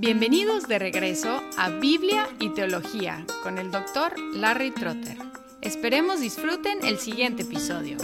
Bienvenidos de regreso a Biblia y Teología con el doctor Larry Trotter. Esperemos disfruten el siguiente episodio.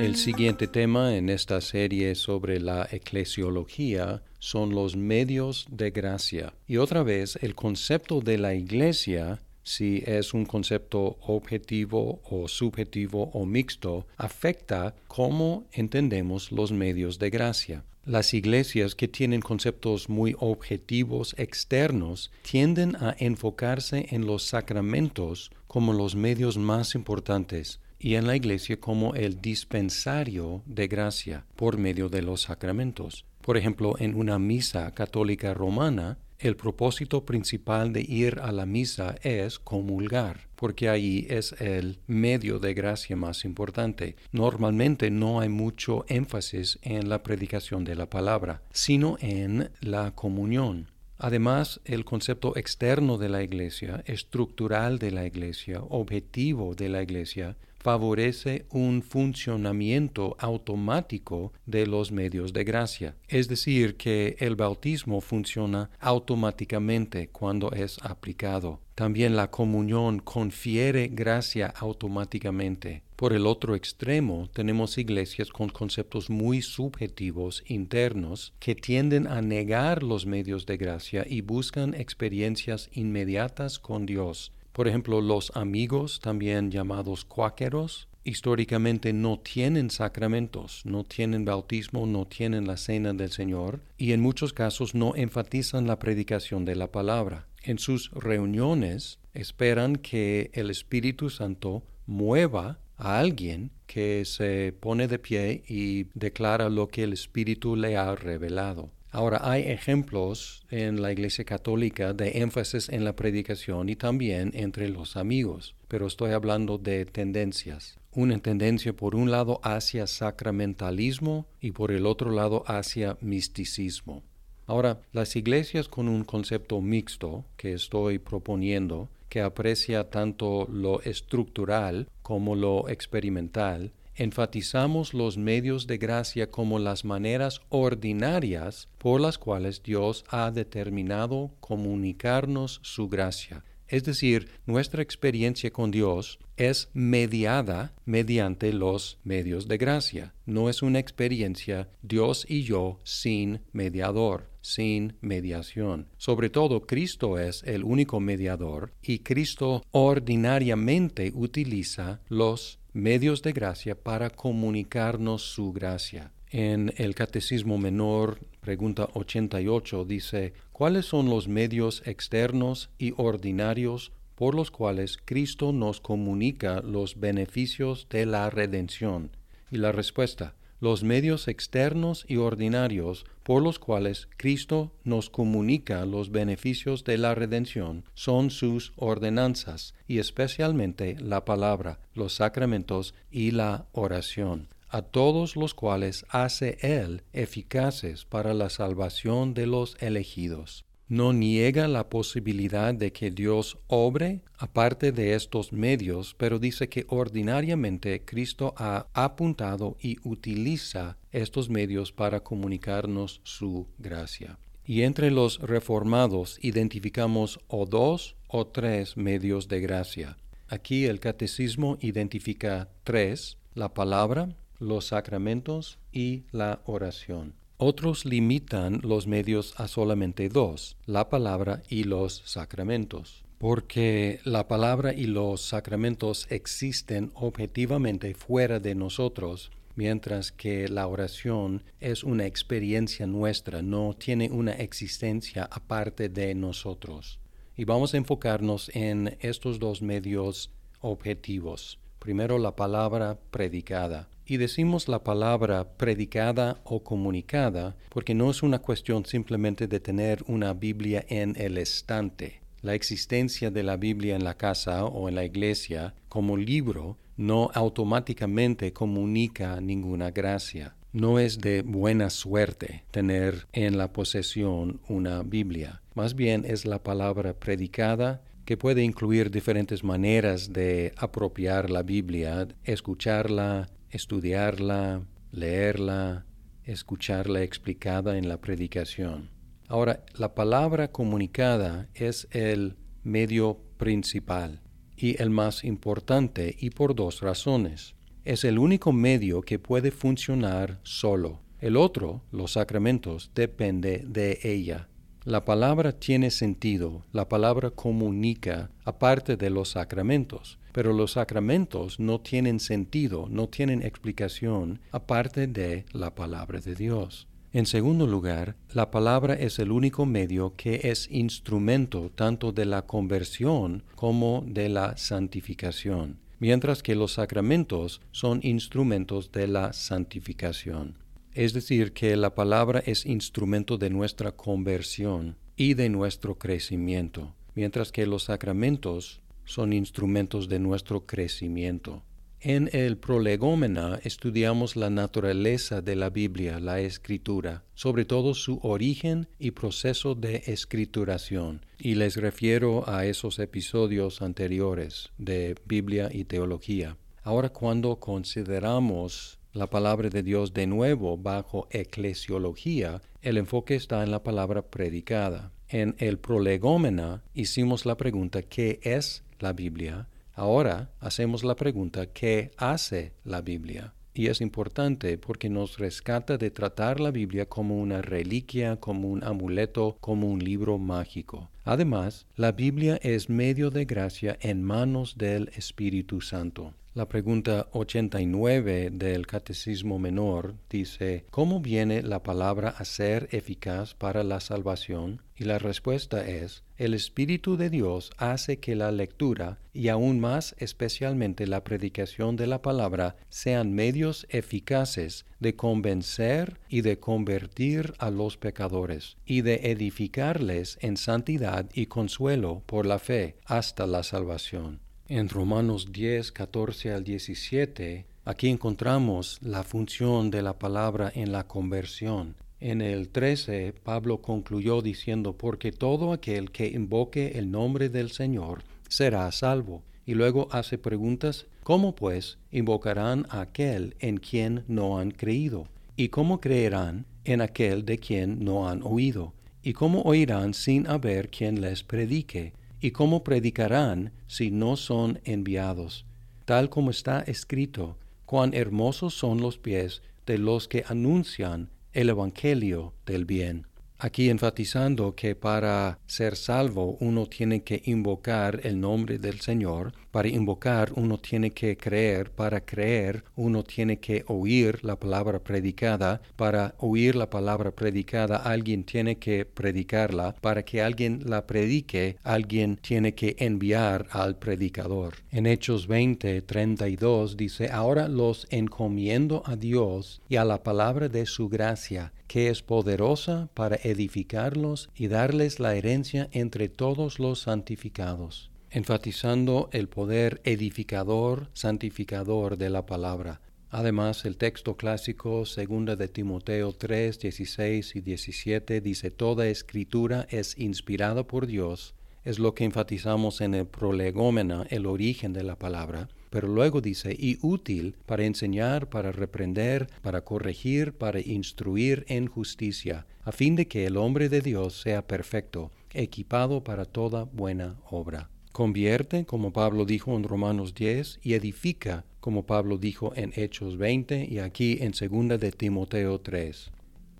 El siguiente tema en esta serie sobre la eclesiología son los medios de gracia. Y otra vez, el concepto de la iglesia si es un concepto objetivo o subjetivo o mixto, afecta cómo entendemos los medios de gracia. Las iglesias que tienen conceptos muy objetivos externos tienden a enfocarse en los sacramentos como los medios más importantes y en la iglesia como el dispensario de gracia por medio de los sacramentos. Por ejemplo, en una misa católica romana, el propósito principal de ir a la misa es comulgar, porque ahí es el medio de gracia más importante. Normalmente no hay mucho énfasis en la predicación de la palabra, sino en la comunión. Además, el concepto externo de la iglesia, estructural de la iglesia, objetivo de la iglesia, favorece un funcionamiento automático de los medios de gracia. Es decir, que el bautismo funciona automáticamente cuando es aplicado. También la comunión confiere gracia automáticamente. Por el otro extremo, tenemos iglesias con conceptos muy subjetivos internos que tienden a negar los medios de gracia y buscan experiencias inmediatas con Dios por ejemplo, los amigos, también llamados cuáqueros, históricamente no tienen sacramentos, no tienen bautismo, no tienen la cena del Señor y en muchos casos no enfatizan la predicación de la palabra. En sus reuniones esperan que el Espíritu Santo mueva a alguien que se pone de pie y declara lo que el Espíritu le ha revelado. Ahora, hay ejemplos en la Iglesia Católica de énfasis en la predicación y también entre los amigos, pero estoy hablando de tendencias. Una tendencia por un lado hacia sacramentalismo y por el otro lado hacia misticismo. Ahora, las iglesias con un concepto mixto que estoy proponiendo, que aprecia tanto lo estructural como lo experimental, enfatizamos los medios de gracia como las maneras ordinarias por las cuales Dios ha determinado comunicarnos su gracia. Es decir, nuestra experiencia con Dios es mediada mediante los medios de gracia. No es una experiencia Dios y yo sin mediador, sin mediación. Sobre todo, Cristo es el único mediador y Cristo ordinariamente utiliza los medios de gracia para comunicarnos su gracia. En el Catecismo Menor, pregunta 88, dice, ¿cuáles son los medios externos y ordinarios por los cuales Cristo nos comunica los beneficios de la redención? Y la respuesta, los medios externos y ordinarios por los cuales Cristo nos comunica los beneficios de la redención son sus ordenanzas y especialmente la palabra, los sacramentos y la oración, a todos los cuales hace Él eficaces para la salvación de los elegidos no niega la posibilidad de que Dios obre aparte de estos medios, pero dice que ordinariamente Cristo ha apuntado y utiliza estos medios para comunicarnos su gracia. Y entre los reformados identificamos o dos o tres medios de gracia. Aquí el catecismo identifica tres, la palabra, los sacramentos y la oración. Otros limitan los medios a solamente dos, la palabra y los sacramentos, porque la palabra y los sacramentos existen objetivamente fuera de nosotros, mientras que la oración es una experiencia nuestra, no tiene una existencia aparte de nosotros. Y vamos a enfocarnos en estos dos medios objetivos. Primero la palabra predicada. Y decimos la palabra predicada o comunicada porque no es una cuestión simplemente de tener una Biblia en el estante. La existencia de la Biblia en la casa o en la iglesia como libro no automáticamente comunica ninguna gracia. No es de buena suerte tener en la posesión una Biblia. Más bien es la palabra predicada que puede incluir diferentes maneras de apropiar la Biblia, escucharla, estudiarla, leerla, escucharla explicada en la predicación. Ahora, la palabra comunicada es el medio principal y el más importante y por dos razones. Es el único medio que puede funcionar solo. El otro, los sacramentos, depende de ella. La palabra tiene sentido, la palabra comunica, aparte de los sacramentos, pero los sacramentos no tienen sentido, no tienen explicación, aparte de la palabra de Dios. En segundo lugar, la palabra es el único medio que es instrumento tanto de la conversión como de la santificación, mientras que los sacramentos son instrumentos de la santificación. Es decir, que la palabra es instrumento de nuestra conversión y de nuestro crecimiento, mientras que los sacramentos son instrumentos de nuestro crecimiento. En el prolegómena estudiamos la naturaleza de la Biblia, la escritura, sobre todo su origen y proceso de escrituración, y les refiero a esos episodios anteriores de Biblia y teología. Ahora cuando consideramos la palabra de Dios de nuevo bajo eclesiología, el enfoque está en la palabra predicada. En el prolegómena hicimos la pregunta ¿qué es la Biblia? Ahora hacemos la pregunta ¿qué hace la Biblia? Y es importante porque nos rescata de tratar la Biblia como una reliquia, como un amuleto, como un libro mágico. Además, la Biblia es medio de gracia en manos del Espíritu Santo. La pregunta 89 del Catecismo Menor dice, ¿cómo viene la palabra a ser eficaz para la salvación? Y la respuesta es, el Espíritu de Dios hace que la lectura y aún más especialmente la predicación de la palabra sean medios eficaces de convencer y de convertir a los pecadores y de edificarles en santidad y consuelo por la fe hasta la salvación. En Romanos 10, 14 al 17, aquí encontramos la función de la palabra en la conversión. En el 13, Pablo concluyó diciendo, porque todo aquel que invoque el nombre del Señor será salvo. Y luego hace preguntas, ¿cómo pues invocarán a aquel en quien no han creído? ¿Y cómo creerán en aquel de quien no han oído? ¿Y cómo oirán sin haber quien les predique? ¿Y cómo predicarán si no son enviados? Tal como está escrito, cuán hermosos son los pies de los que anuncian el Evangelio del bien. Aquí enfatizando que para ser salvo uno tiene que invocar el nombre del Señor, para invocar uno tiene que creer, para creer uno tiene que oír la palabra predicada, para oír la palabra predicada alguien tiene que predicarla, para que alguien la predique alguien tiene que enviar al predicador. En Hechos 20, 32 dice, ahora los encomiendo a Dios y a la palabra de su gracia que es poderosa para edificarlos y darles la herencia entre todos los santificados, enfatizando el poder edificador, santificador de la palabra. Además, el texto clásico 2 de Timoteo 3, 16 y 17 dice, Toda escritura es inspirada por Dios, es lo que enfatizamos en el prolegómena, el origen de la palabra, pero luego dice, y útil para enseñar, para reprender, para corregir, para instruir en justicia, a fin de que el hombre de Dios sea perfecto, equipado para toda buena obra. Convierte, como Pablo dijo en Romanos 10, y edifica, como Pablo dijo en Hechos 20 y aquí en 2 de Timoteo 3.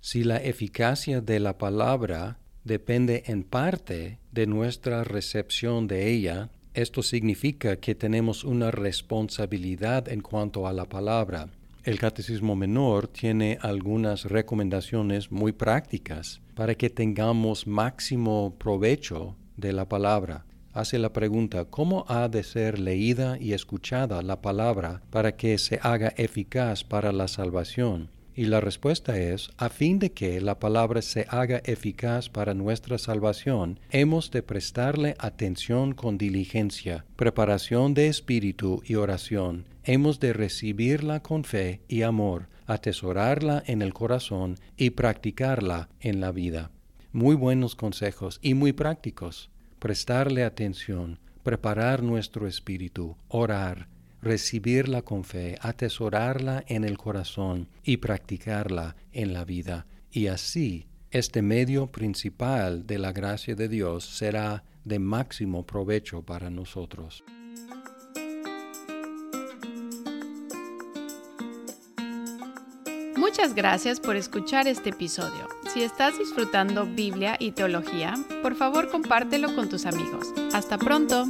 Si la eficacia de la palabra depende en parte de nuestra recepción de ella, esto significa que tenemos una responsabilidad en cuanto a la palabra. El Catecismo Menor tiene algunas recomendaciones muy prácticas para que tengamos máximo provecho de la palabra. Hace la pregunta, ¿cómo ha de ser leída y escuchada la palabra para que se haga eficaz para la salvación? Y la respuesta es, a fin de que la palabra se haga eficaz para nuestra salvación, hemos de prestarle atención con diligencia, preparación de espíritu y oración. Hemos de recibirla con fe y amor, atesorarla en el corazón y practicarla en la vida. Muy buenos consejos y muy prácticos. Prestarle atención, preparar nuestro espíritu, orar, recibirla con fe, atesorarla en el corazón y practicarla en la vida. Y así, este medio principal de la gracia de Dios será de máximo provecho para nosotros. Muchas gracias por escuchar este episodio. Si estás disfrutando Biblia y teología, por favor compártelo con tus amigos. Hasta pronto.